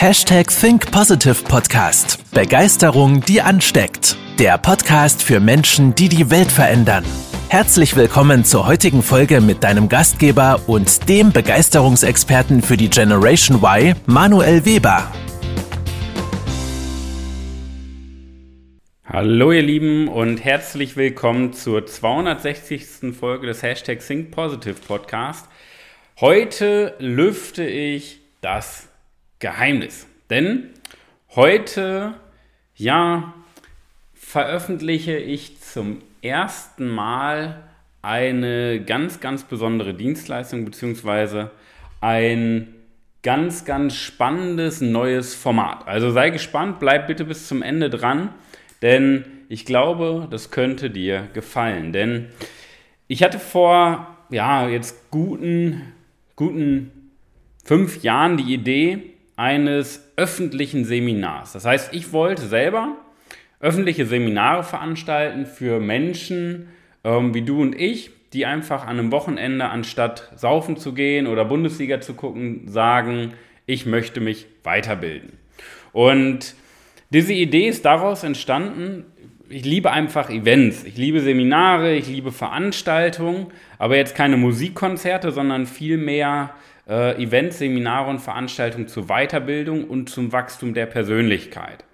Hashtag Think Positive Podcast. Begeisterung, die ansteckt. Der Podcast für Menschen, die die Welt verändern. Herzlich willkommen zur heutigen Folge mit deinem Gastgeber und dem Begeisterungsexperten für die Generation Y, Manuel Weber. Hallo ihr Lieben und herzlich willkommen zur 260. Folge des Hashtag Think Positive Podcast. Heute lüfte ich das Geheimnis. Denn heute, ja, veröffentliche ich zum ersten Mal eine ganz, ganz besondere Dienstleistung beziehungsweise ein ganz, ganz spannendes neues Format. Also sei gespannt, bleib bitte bis zum Ende dran, denn ich glaube, das könnte dir gefallen. Denn ich hatte vor, ja, jetzt guten, guten fünf Jahren die Idee, eines öffentlichen Seminars. Das heißt, ich wollte selber öffentliche Seminare veranstalten für Menschen ähm, wie du und ich, die einfach an einem Wochenende, anstatt saufen zu gehen oder Bundesliga zu gucken, sagen, ich möchte mich weiterbilden. Und diese Idee ist daraus entstanden, ich liebe einfach Events, ich liebe Seminare, ich liebe Veranstaltungen, aber jetzt keine Musikkonzerte, sondern vielmehr äh, Events, Seminare und Veranstaltungen zur Weiterbildung und zum Wachstum der Persönlichkeit.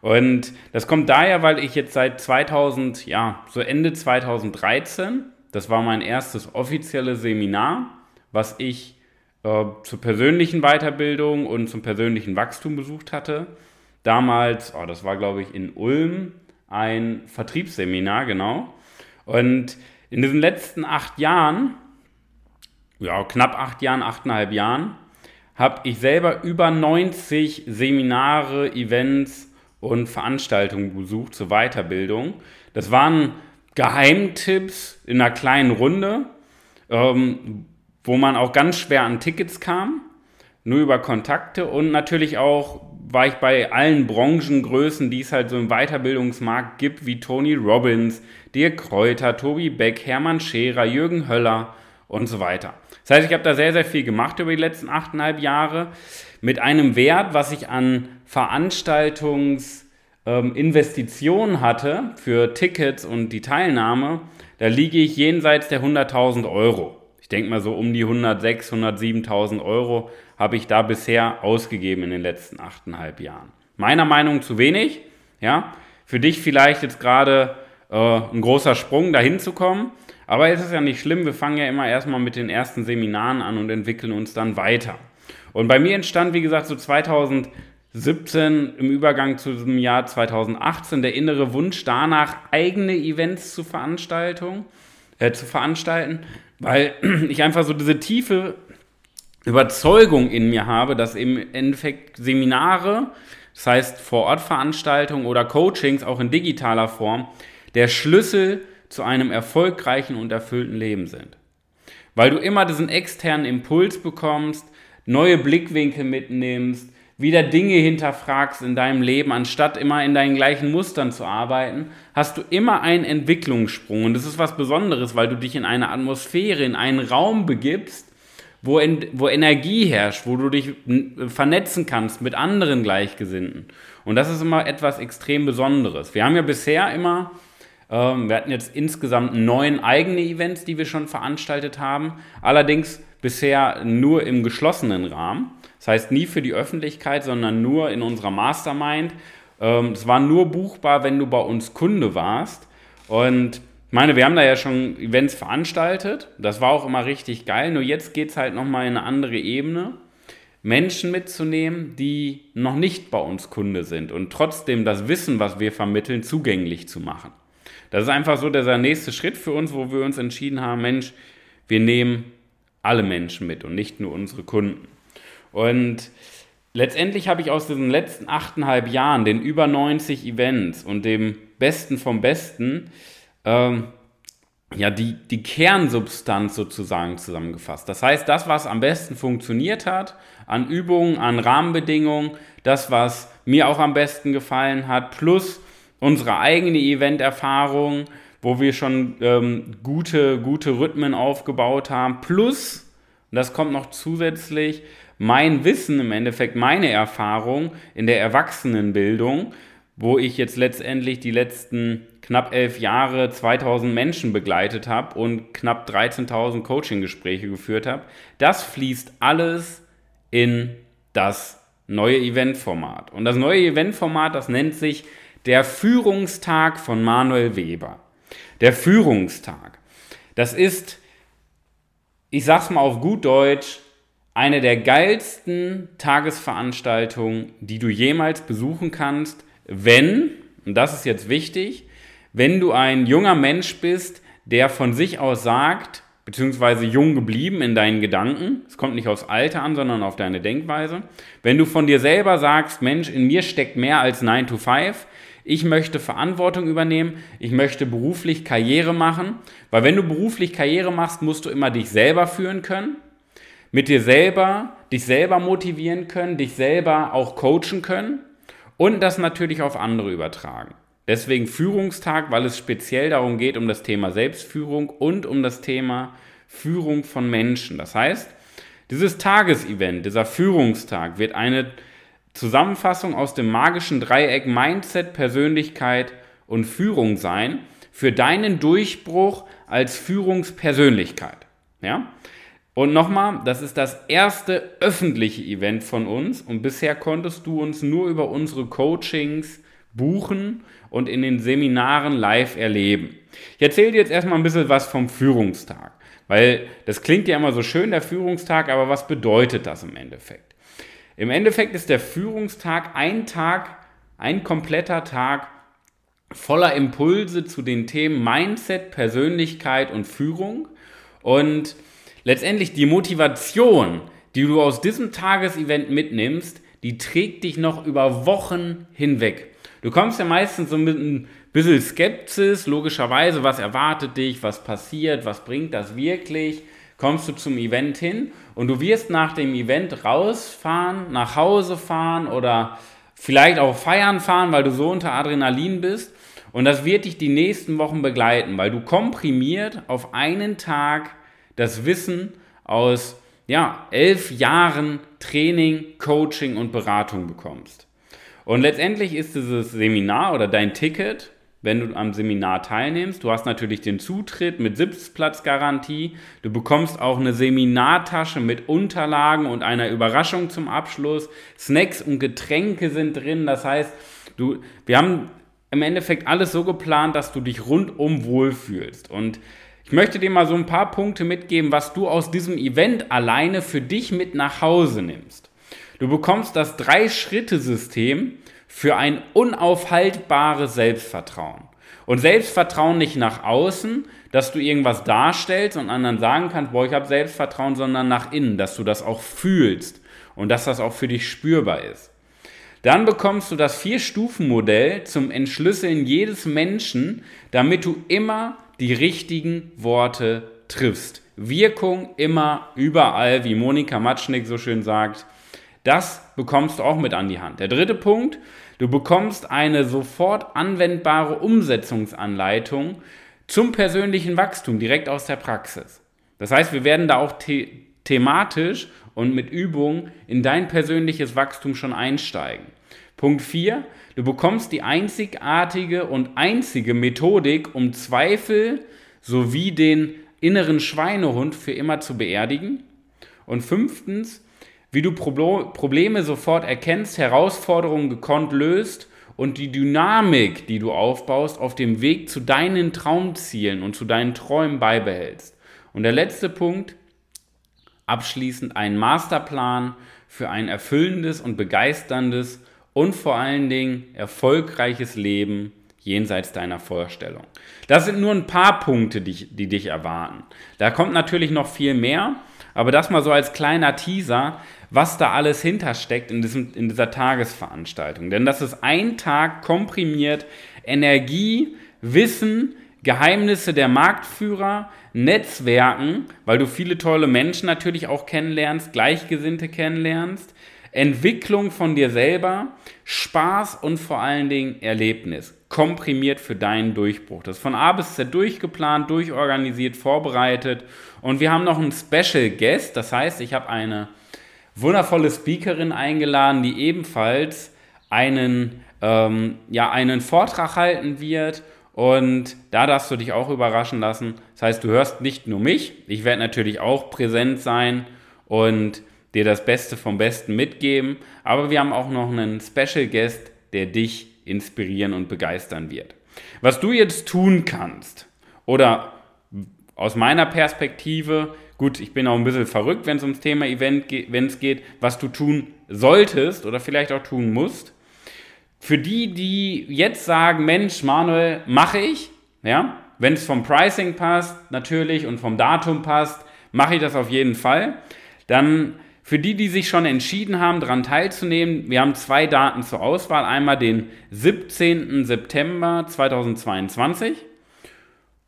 Und das kommt daher, weil ich jetzt seit 2000, ja, so Ende 2013, das war mein erstes offizielles Seminar, was ich äh, zur persönlichen Weiterbildung und zum persönlichen Wachstum besucht hatte. Damals, oh, das war glaube ich in Ulm, ein Vertriebsseminar, genau. Und in diesen letzten acht Jahren ja, knapp acht Jahren, achteinhalb Jahren, habe ich selber über 90 Seminare, Events und Veranstaltungen besucht zur Weiterbildung. Das waren Geheimtipps in einer kleinen Runde, ähm, wo man auch ganz schwer an Tickets kam, nur über Kontakte und natürlich auch war ich bei allen Branchengrößen, die es halt so im Weiterbildungsmarkt gibt, wie Tony Robbins, Dirk Kräuter, Tobi Beck, Hermann Scherer, Jürgen Höller und so weiter. Das heißt, ich habe da sehr, sehr viel gemacht über die letzten achteinhalb Jahre mit einem Wert, was ich an Veranstaltungsinvestitionen ähm, hatte für Tickets und die Teilnahme. Da liege ich jenseits der 100.000 Euro. Ich denke mal so um die 106.000, 107.000 Euro habe ich da bisher ausgegeben in den letzten achteinhalb Jahren. Meiner Meinung zu wenig. Ja, für dich vielleicht jetzt gerade äh, ein großer Sprung dahin zu kommen. Aber es ist ja nicht schlimm, wir fangen ja immer erstmal mit den ersten Seminaren an und entwickeln uns dann weiter. Und bei mir entstand, wie gesagt, so 2017 im Übergang zu diesem Jahr 2018 der innere Wunsch danach, eigene Events zu, Veranstaltung, äh, zu veranstalten, weil ich einfach so diese tiefe Überzeugung in mir habe, dass im Endeffekt Seminare, das heißt Vor-Ort-Veranstaltungen oder Coachings auch in digitaler Form, der Schlüssel zu einem erfolgreichen und erfüllten Leben sind. Weil du immer diesen externen Impuls bekommst, neue Blickwinkel mitnimmst, wieder Dinge hinterfragst in deinem Leben, anstatt immer in deinen gleichen Mustern zu arbeiten, hast du immer einen Entwicklungssprung. Und das ist was Besonderes, weil du dich in eine Atmosphäre, in einen Raum begibst, wo, in, wo Energie herrscht, wo du dich vernetzen kannst mit anderen Gleichgesinnten. Und das ist immer etwas extrem Besonderes. Wir haben ja bisher immer wir hatten jetzt insgesamt neun eigene Events, die wir schon veranstaltet haben. Allerdings bisher nur im geschlossenen Rahmen. Das heißt nie für die Öffentlichkeit, sondern nur in unserer Mastermind. Ähm, es war nur buchbar, wenn du bei uns Kunde warst. Und ich meine, wir haben da ja schon Events veranstaltet. Das war auch immer richtig geil. Nur jetzt geht es halt nochmal in eine andere Ebene. Menschen mitzunehmen, die noch nicht bei uns Kunde sind und trotzdem das Wissen, was wir vermitteln, zugänglich zu machen. Das ist einfach so der nächste Schritt für uns, wo wir uns entschieden haben, Mensch, wir nehmen alle Menschen mit und nicht nur unsere Kunden. Und letztendlich habe ich aus diesen letzten achteinhalb Jahren, den über 90 Events und dem Besten vom Besten, ähm, ja, die, die Kernsubstanz sozusagen zusammengefasst. Das heißt, das, was am besten funktioniert hat, an Übungen, an Rahmenbedingungen, das, was mir auch am besten gefallen hat, plus unsere eigene Event-Erfahrung, wo wir schon ähm, gute, gute Rhythmen aufgebaut haben, plus Und das kommt noch zusätzlich mein Wissen, im Endeffekt meine Erfahrung in der Erwachsenenbildung, wo ich jetzt letztendlich die letzten knapp elf Jahre 2000 Menschen begleitet habe und knapp 13.000 Coaching-Gespräche geführt habe. Das fließt alles in das neue Eventformat. Und das neue Eventformat, das nennt sich der Führungstag von Manuel Weber. Der Führungstag. Das ist, ich sag's mal auf gut Deutsch, eine der geilsten Tagesveranstaltungen, die du jemals besuchen kannst, wenn, und das ist jetzt wichtig, wenn du ein junger Mensch bist, der von sich aus sagt, beziehungsweise jung geblieben in deinen Gedanken, es kommt nicht aufs Alter an, sondern auf deine Denkweise, wenn du von dir selber sagst, Mensch, in mir steckt mehr als 9 to 5, ich möchte Verantwortung übernehmen, ich möchte beruflich Karriere machen, weil wenn du beruflich Karriere machst, musst du immer dich selber führen können, mit dir selber, dich selber motivieren können, dich selber auch coachen können und das natürlich auf andere übertragen. Deswegen Führungstag, weil es speziell darum geht, um das Thema Selbstführung und um das Thema Führung von Menschen. Das heißt, dieses Tagesevent, dieser Führungstag wird eine Zusammenfassung aus dem magischen Dreieck Mindset, Persönlichkeit und Führung sein für deinen Durchbruch als Führungspersönlichkeit. Ja? Und nochmal, das ist das erste öffentliche Event von uns und bisher konntest du uns nur über unsere Coachings buchen und in den Seminaren live erleben. Ich erzähle dir jetzt erstmal ein bisschen was vom Führungstag, weil das klingt ja immer so schön, der Führungstag, aber was bedeutet das im Endeffekt? Im Endeffekt ist der Führungstag ein Tag, ein kompletter Tag voller Impulse zu den Themen Mindset, Persönlichkeit und Führung und letztendlich die Motivation, die du aus diesem Tagesevent mitnimmst, die trägt dich noch über Wochen hinweg. Du kommst ja meistens so mit ein bisschen Skepsis, logischerweise, was erwartet dich, was passiert, was bringt das wirklich, kommst du zum Event hin und du wirst nach dem Event rausfahren, nach Hause fahren oder vielleicht auch feiern fahren, weil du so unter Adrenalin bist. Und das wird dich die nächsten Wochen begleiten, weil du komprimiert auf einen Tag das Wissen aus ja, elf Jahren Training, Coaching und Beratung bekommst. Und letztendlich ist dieses Seminar oder dein Ticket, wenn du am Seminar teilnimmst, du hast natürlich den Zutritt mit Sitzplatzgarantie, du bekommst auch eine Seminartasche mit Unterlagen und einer Überraschung zum Abschluss, Snacks und Getränke sind drin, das heißt, du, wir haben im Endeffekt alles so geplant, dass du dich rundum wohlfühlst. Und ich möchte dir mal so ein paar Punkte mitgeben, was du aus diesem Event alleine für dich mit nach Hause nimmst. Du bekommst das Drei-Schritte-System für ein unaufhaltbares Selbstvertrauen. Und Selbstvertrauen nicht nach außen, dass du irgendwas darstellst und anderen sagen kannst, boah, ich habe Selbstvertrauen, sondern nach innen, dass du das auch fühlst und dass das auch für dich spürbar ist. Dann bekommst du das Vier-Stufen-Modell zum Entschlüsseln jedes Menschen, damit du immer die richtigen Worte triffst. Wirkung immer überall, wie Monika Matschnick so schön sagt. Das bekommst du auch mit an die Hand. Der dritte Punkt, du bekommst eine sofort anwendbare Umsetzungsanleitung zum persönlichen Wachstum direkt aus der Praxis. Das heißt, wir werden da auch the thematisch und mit Übung in dein persönliches Wachstum schon einsteigen. Punkt 4, Du bekommst die einzigartige und einzige Methodik, um Zweifel sowie den inneren Schweinehund für immer zu beerdigen. Und fünftens, wie du Probleme sofort erkennst, Herausforderungen gekonnt löst und die Dynamik, die du aufbaust, auf dem Weg zu deinen Traumzielen und zu deinen Träumen beibehältst. Und der letzte Punkt, abschließend einen Masterplan für ein erfüllendes und begeisterndes und vor allen Dingen erfolgreiches Leben jenseits deiner Vorstellung. Das sind nur ein paar Punkte, die, die dich erwarten. Da kommt natürlich noch viel mehr, aber das mal so als kleiner Teaser, was da alles hintersteckt in, diesem, in dieser Tagesveranstaltung. Denn das ist ein Tag komprimiert Energie, Wissen, Geheimnisse der Marktführer, Netzwerken, weil du viele tolle Menschen natürlich auch kennenlernst, Gleichgesinnte kennenlernst, Entwicklung von dir selber, Spaß und vor allen Dingen Erlebnis. komprimiert für deinen Durchbruch. Das ist von A bis Z durchgeplant, durchorganisiert, vorbereitet. Und wir haben noch einen Special Guest. Das heißt, ich habe eine wundervolle Speakerin eingeladen, die ebenfalls einen, ähm, ja, einen Vortrag halten wird. Und da darfst du dich auch überraschen lassen. Das heißt, du hörst nicht nur mich, ich werde natürlich auch präsent sein und dir das Beste vom Besten mitgeben. Aber wir haben auch noch einen Special Guest, der dich inspirieren und begeistern wird. Was du jetzt tun kannst, oder aus meiner Perspektive, gut, ich bin auch ein bisschen verrückt, wenn es ums Thema Events geht, was du tun solltest oder vielleicht auch tun musst. Für die, die jetzt sagen, Mensch, Manuel, mache ich, ja, wenn es vom Pricing passt, natürlich, und vom Datum passt, mache ich das auf jeden Fall. Dann für die, die sich schon entschieden haben, daran teilzunehmen, wir haben zwei Daten zur Auswahl. Einmal den 17. September 2022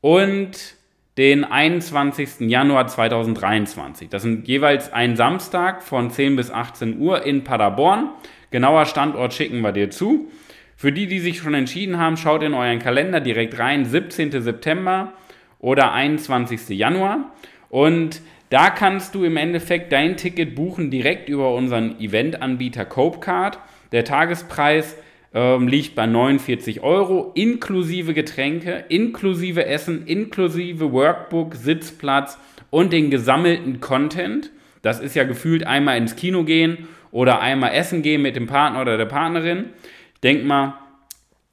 und den 21. Januar 2023. Das sind jeweils ein Samstag von 10 bis 18 Uhr in Paderborn. Genauer Standort schicken wir dir zu. Für die, die sich schon entschieden haben, schaut in euren Kalender direkt rein, 17. September oder 21. Januar. Und da kannst du im Endeffekt dein Ticket buchen direkt über unseren Eventanbieter Copecard. Der Tagespreis ähm, liegt bei 49 Euro, inklusive Getränke, inklusive Essen, inklusive Workbook, Sitzplatz und den gesammelten Content. Das ist ja gefühlt einmal ins Kino gehen oder einmal essen gehen mit dem Partner oder der Partnerin. Ich denke mal,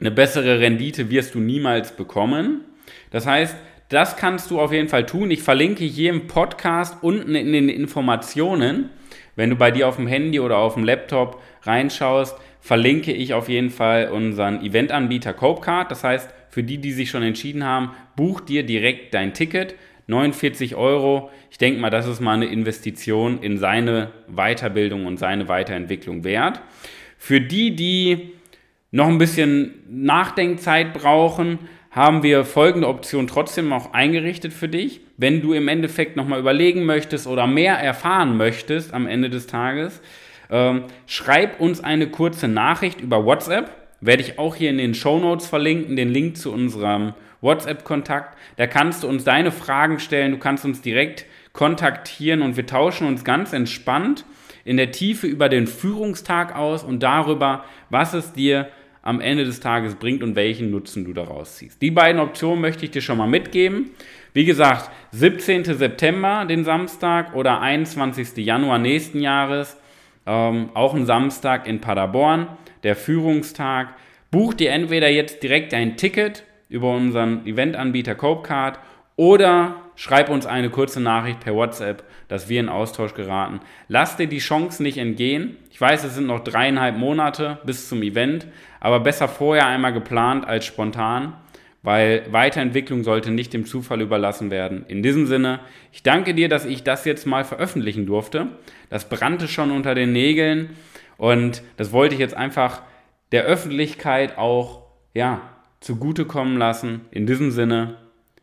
eine bessere Rendite wirst du niemals bekommen. Das heißt, das kannst du auf jeden Fall tun. Ich verlinke hier im Podcast unten in den Informationen. Wenn du bei dir auf dem Handy oder auf dem Laptop reinschaust, verlinke ich auf jeden Fall unseren Eventanbieter Copecard. Das heißt, für die, die sich schon entschieden haben, buch dir direkt dein Ticket. 49 Euro. Ich denke mal, das ist mal eine Investition in seine Weiterbildung und seine Weiterentwicklung wert. Für die, die noch ein bisschen Nachdenkzeit brauchen, haben wir folgende Option trotzdem auch eingerichtet für dich. Wenn du im Endeffekt nochmal überlegen möchtest oder mehr erfahren möchtest am Ende des Tages, ähm, schreib uns eine kurze Nachricht über WhatsApp. Werde ich auch hier in den Show Notes verlinken, den Link zu unserem WhatsApp-Kontakt. Da kannst du uns deine Fragen stellen, du kannst uns direkt kontaktieren und wir tauschen uns ganz entspannt in der Tiefe über den Führungstag aus und darüber, was es dir am Ende des Tages bringt und welchen Nutzen du daraus ziehst. Die beiden Optionen möchte ich dir schon mal mitgeben. Wie gesagt, 17. September, den Samstag, oder 21. Januar nächsten Jahres, ähm, auch ein Samstag in Paderborn, der Führungstag. Buch dir entweder jetzt direkt ein Ticket über unseren Eventanbieter Copecard oder schreib uns eine kurze Nachricht per WhatsApp, dass wir in Austausch geraten. Lass dir die Chance nicht entgehen. Ich weiß, es sind noch dreieinhalb Monate bis zum Event, aber besser vorher einmal geplant als spontan, weil Weiterentwicklung sollte nicht dem Zufall überlassen werden. In diesem Sinne, ich danke dir, dass ich das jetzt mal veröffentlichen durfte. Das brannte schon unter den Nägeln und das wollte ich jetzt einfach der Öffentlichkeit auch ja, zugutekommen lassen. In diesem Sinne,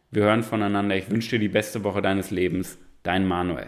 wir hören voneinander. Ich wünsche dir die beste Woche deines Lebens. Dein Manuel.